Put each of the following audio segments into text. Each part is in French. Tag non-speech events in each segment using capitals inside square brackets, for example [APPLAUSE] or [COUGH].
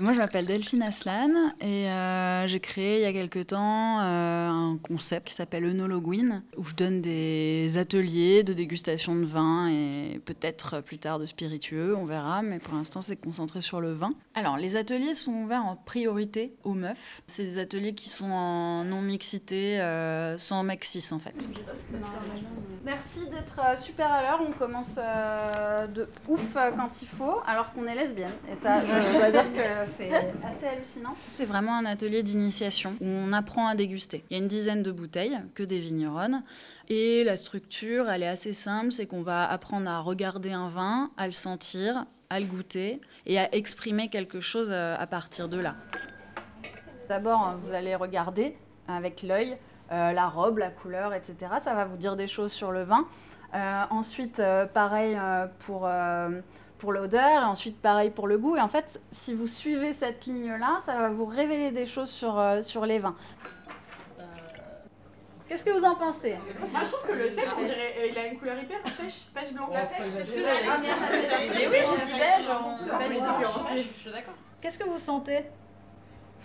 Moi, je m'appelle Delphine Aslan et euh, j'ai créé il y a quelque temps euh, un concept qui s'appelle Enologuine, où je donne des ateliers de dégustation de vin et peut-être plus tard de spiritueux, on verra, mais pour l'instant, c'est concentré sur le vin. Alors, les ateliers sont ouverts en priorité aux meufs. C'est des ateliers qui sont en non-mixité, euh, sans mec cis en fait. Merci d'être super à l'heure. On commence de ouf quand il faut, alors qu'on est lesbienne. Et ça, je dois dire que c'est assez hallucinant. C'est vraiment un atelier d'initiation où on apprend à déguster. Il y a une dizaine de bouteilles, que des vigneronnes. Et la structure, elle est assez simple, c'est qu'on va apprendre à regarder un vin, à le sentir, à le goûter et à exprimer quelque chose euh, à partir de là. D'abord, vous allez regarder avec l'œil euh, la robe, la couleur, etc. Ça va vous dire des choses sur le vin. Euh, ensuite, euh, pareil euh, pour, euh, pour l'odeur, et ensuite pareil pour le goût. Et en fait, si vous suivez cette ligne-là, ça va vous révéler des choses sur, euh, sur les vins. Qu'est-ce que vous en pensez? Moi je trouve que le sec, on dirait, il a une couleur hyper pêche, pêche blanche. La pêche, c'est ce que. Mais oui, j'ai dit beige, on pêche blanche. Je suis d'accord. Qu'est-ce que vous sentez?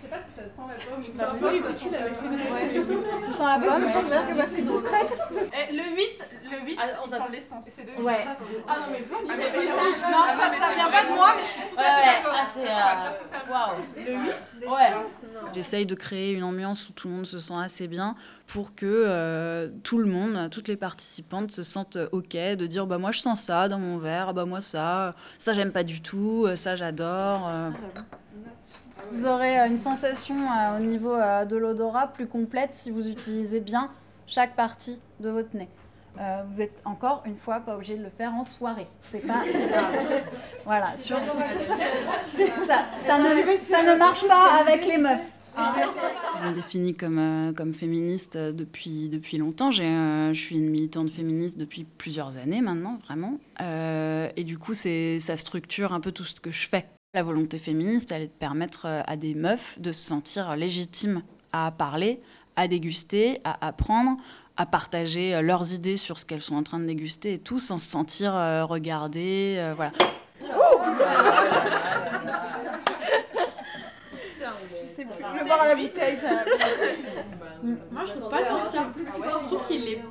Je sais pas si ça sent la pomme ou C'est un peu ridicule avec les Tu sens la pomme Eh, Le 8, le 8 Ah, il sent l'essence. C'est de Ouais. Ah non, mais toi, Ah, mais mais oui. Non, ça, ça vient pas de moi, mais je suis tout à fait d'accord. Ah, c'est. Ça- Waouh. Le 8, Ouais. J'essaye de créer une ambiance où tout le monde se sent assez bien pour que euh, tout le monde, toutes les participantes se sentent OK de dire bah moi je sens ça dans mon verre, ah, bah moi ça, ça j'aime pas du tout, euh, ça j'adore. Vous aurez euh, une sensation euh, au niveau euh, de l'odorat plus complète si vous utilisez bien chaque partie de votre nez. Euh, vous êtes encore une fois pas obligé de le faire en soirée. C'est pas grave. [LAUGHS] Voilà, surtout. [LAUGHS] Ça, ça, ne, ça ne marche pas avec les meufs. Je me définis comme, euh, comme féministe depuis, depuis longtemps. J'ai, euh, je suis une militante féministe depuis plusieurs années maintenant, vraiment. Euh, et du coup, c'est, ça structure un peu tout ce que je fais. La volonté féministe, elle est de permettre euh, à des meufs de se sentir légitimes à parler, à déguster, à apprendre, à partager euh, leurs idées sur ce qu'elles sont en train de déguster et tout sans se sentir euh, regardées. voilà. Je vais boire à la bouteille, ça. [LAUGHS] [LAUGHS] Moi, je trouve pas tant que ça. Je trouve qu'il est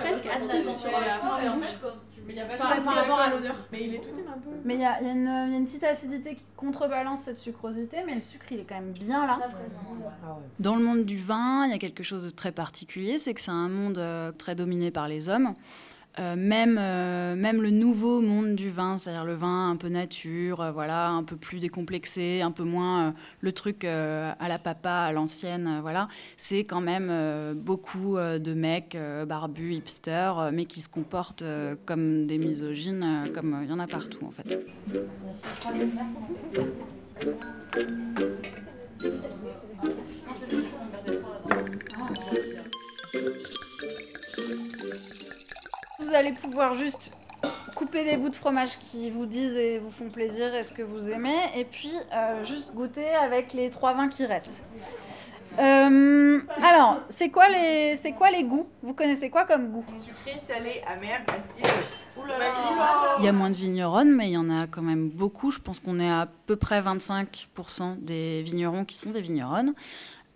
presque assis sur la fin de bouche. Par, par rapport à l'odeur. Mais il est tout un peu. Mais il y a, il y a une- il y a une petite acidité qui contrebalance cette sucrosité, mais le sucre il est quand même bien là. Dans le monde du vin, il y a quelque chose de très particulier, c'est que c'est un monde euh, très dominé par les hommes. Euh, même, euh, même le nouveau monde du vin, c'est-à-dire le vin un peu nature, euh, voilà, un peu plus décomplexé, un peu moins le truc à la papa, à l'ancienne, voilà, c'est quand même beaucoup de mecs barbus, hipsters, mais qui se comportent comme des misogynes, comme il y en a partout en fait. Vous allez pouvoir juste couper des bouts de fromage qui vous disent et vous font plaisir et ce que vous aimez, et puis euh, juste goûter avec les trois vins qui restent. Euh, alors, c'est quoi, les, c'est quoi les goûts? Vous connaissez quoi comme goût? Sucré, salé, amer, acide. Il y a moins de vigneronnes, mais il y en a quand même beaucoup. Je pense qu'on est à peu près 25% des vignerons qui sont des vigneronnes.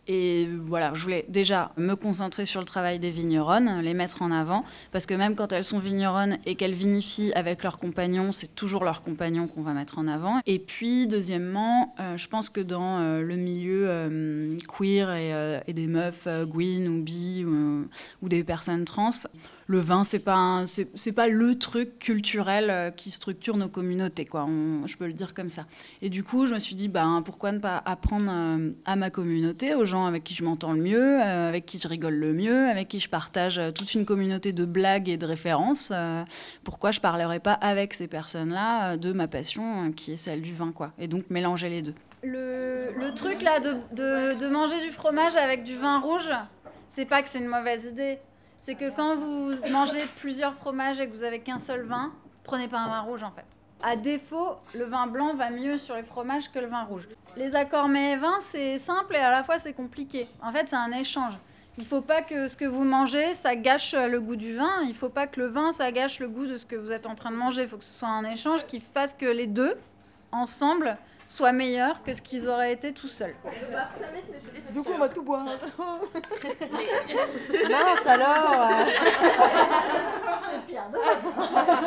Et voilà, je voulais déjà me concentrer sur le travail des vigneronnes, les mettre en avant, parce que même quand elles sont vigneronnes et qu'elles vinifient avec leurs compagnons, c'est toujours leurs compagnons qu'on va mettre en avant. Et puis, deuxièmement, euh, je pense que dans euh, le milieu euh, queer et, des meufs gwyn ou bi ou des personnes trans, le vin, c'est pas, pas le truc culturel euh, qui structure nos communautés, quoi. Je peux le dire comme ça. Et du coup, je me suis dit, ben, pourquoi ne pas apprendre euh, à ma communauté, aux gens avec qui je m'entends le mieux, euh, avec qui je rigole le mieux, avec qui je partage toute une communauté de blagues et de références. pourquoi je parlerais pas avec ces personnes-là de ma passion, qui est celle du vin, quoi. Et donc mélanger les deux. le, le truc là de, de, de manger du fromage avec du vin rouge, c'est pas que c'est une mauvaise idée. C'est que quand vous mangez plusieurs fromages et que vous avez qu'un seul vin, prenez pas un vin rouge en fait. À défaut, le vin blanc va mieux sur les fromages que le vin rouge. Les accords mets et vins, c'est simple et à la fois c'est compliqué. En fait, c'est un échange. Il faut pas que ce que vous mangez, ça gâche le goût du vin. Il faut pas que le vin, ça gâche le goût de ce que vous êtes en train de manger. Il faut que ce soit un échange qui fasse que les deux, ensemble, soit meilleur que ce qu'ils auraient été tout seuls. Du coup, on va tout boire. [LAUGHS] Mince alors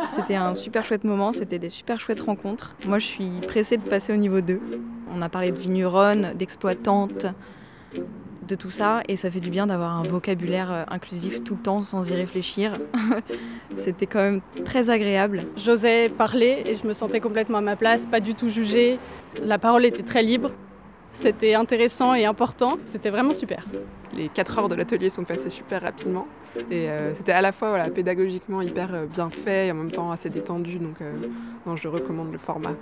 C'était un super chouette moment, c'était des super chouettes rencontres. Moi, je suis pressée de passer au niveau 2. On a parlé de vigneronnes, d'exploitantes, de tout ça, et ça fait du bien d'avoir un vocabulaire euh, inclusif tout le temps sans y réfléchir. [LAUGHS] c'était quand même très agréable. J'osais parler et je me sentais complètement à ma place, pas du tout jugée. La parole était très libre. C'était intéressant et important. C'était vraiment super. Les 4 heures de l'atelier sont passées super rapidement. Et euh, c'était à la fois voilà, pédagogiquement hyper euh, bien fait et en même temps assez détendu. Donc euh, non, je recommande le format.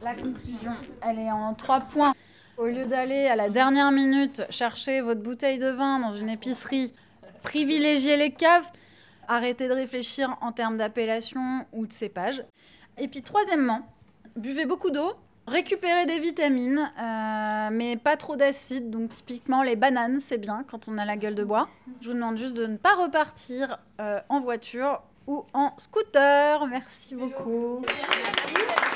La conclusion, elle est en trois points. Au lieu d'aller à la dernière minute chercher votre bouteille de vin dans une épicerie, privilégiez les caves, arrêtez de réfléchir en termes d'appellation ou de cépage. Et puis troisièmement, buvez beaucoup d'eau, récupérez des vitamines, euh, mais pas trop d'acide. Donc typiquement les bananes, c'est bien quand on a la gueule de bois. Je vous demande juste de ne pas repartir euh, en voiture ou en scooter. Merci beaucoup. Merci.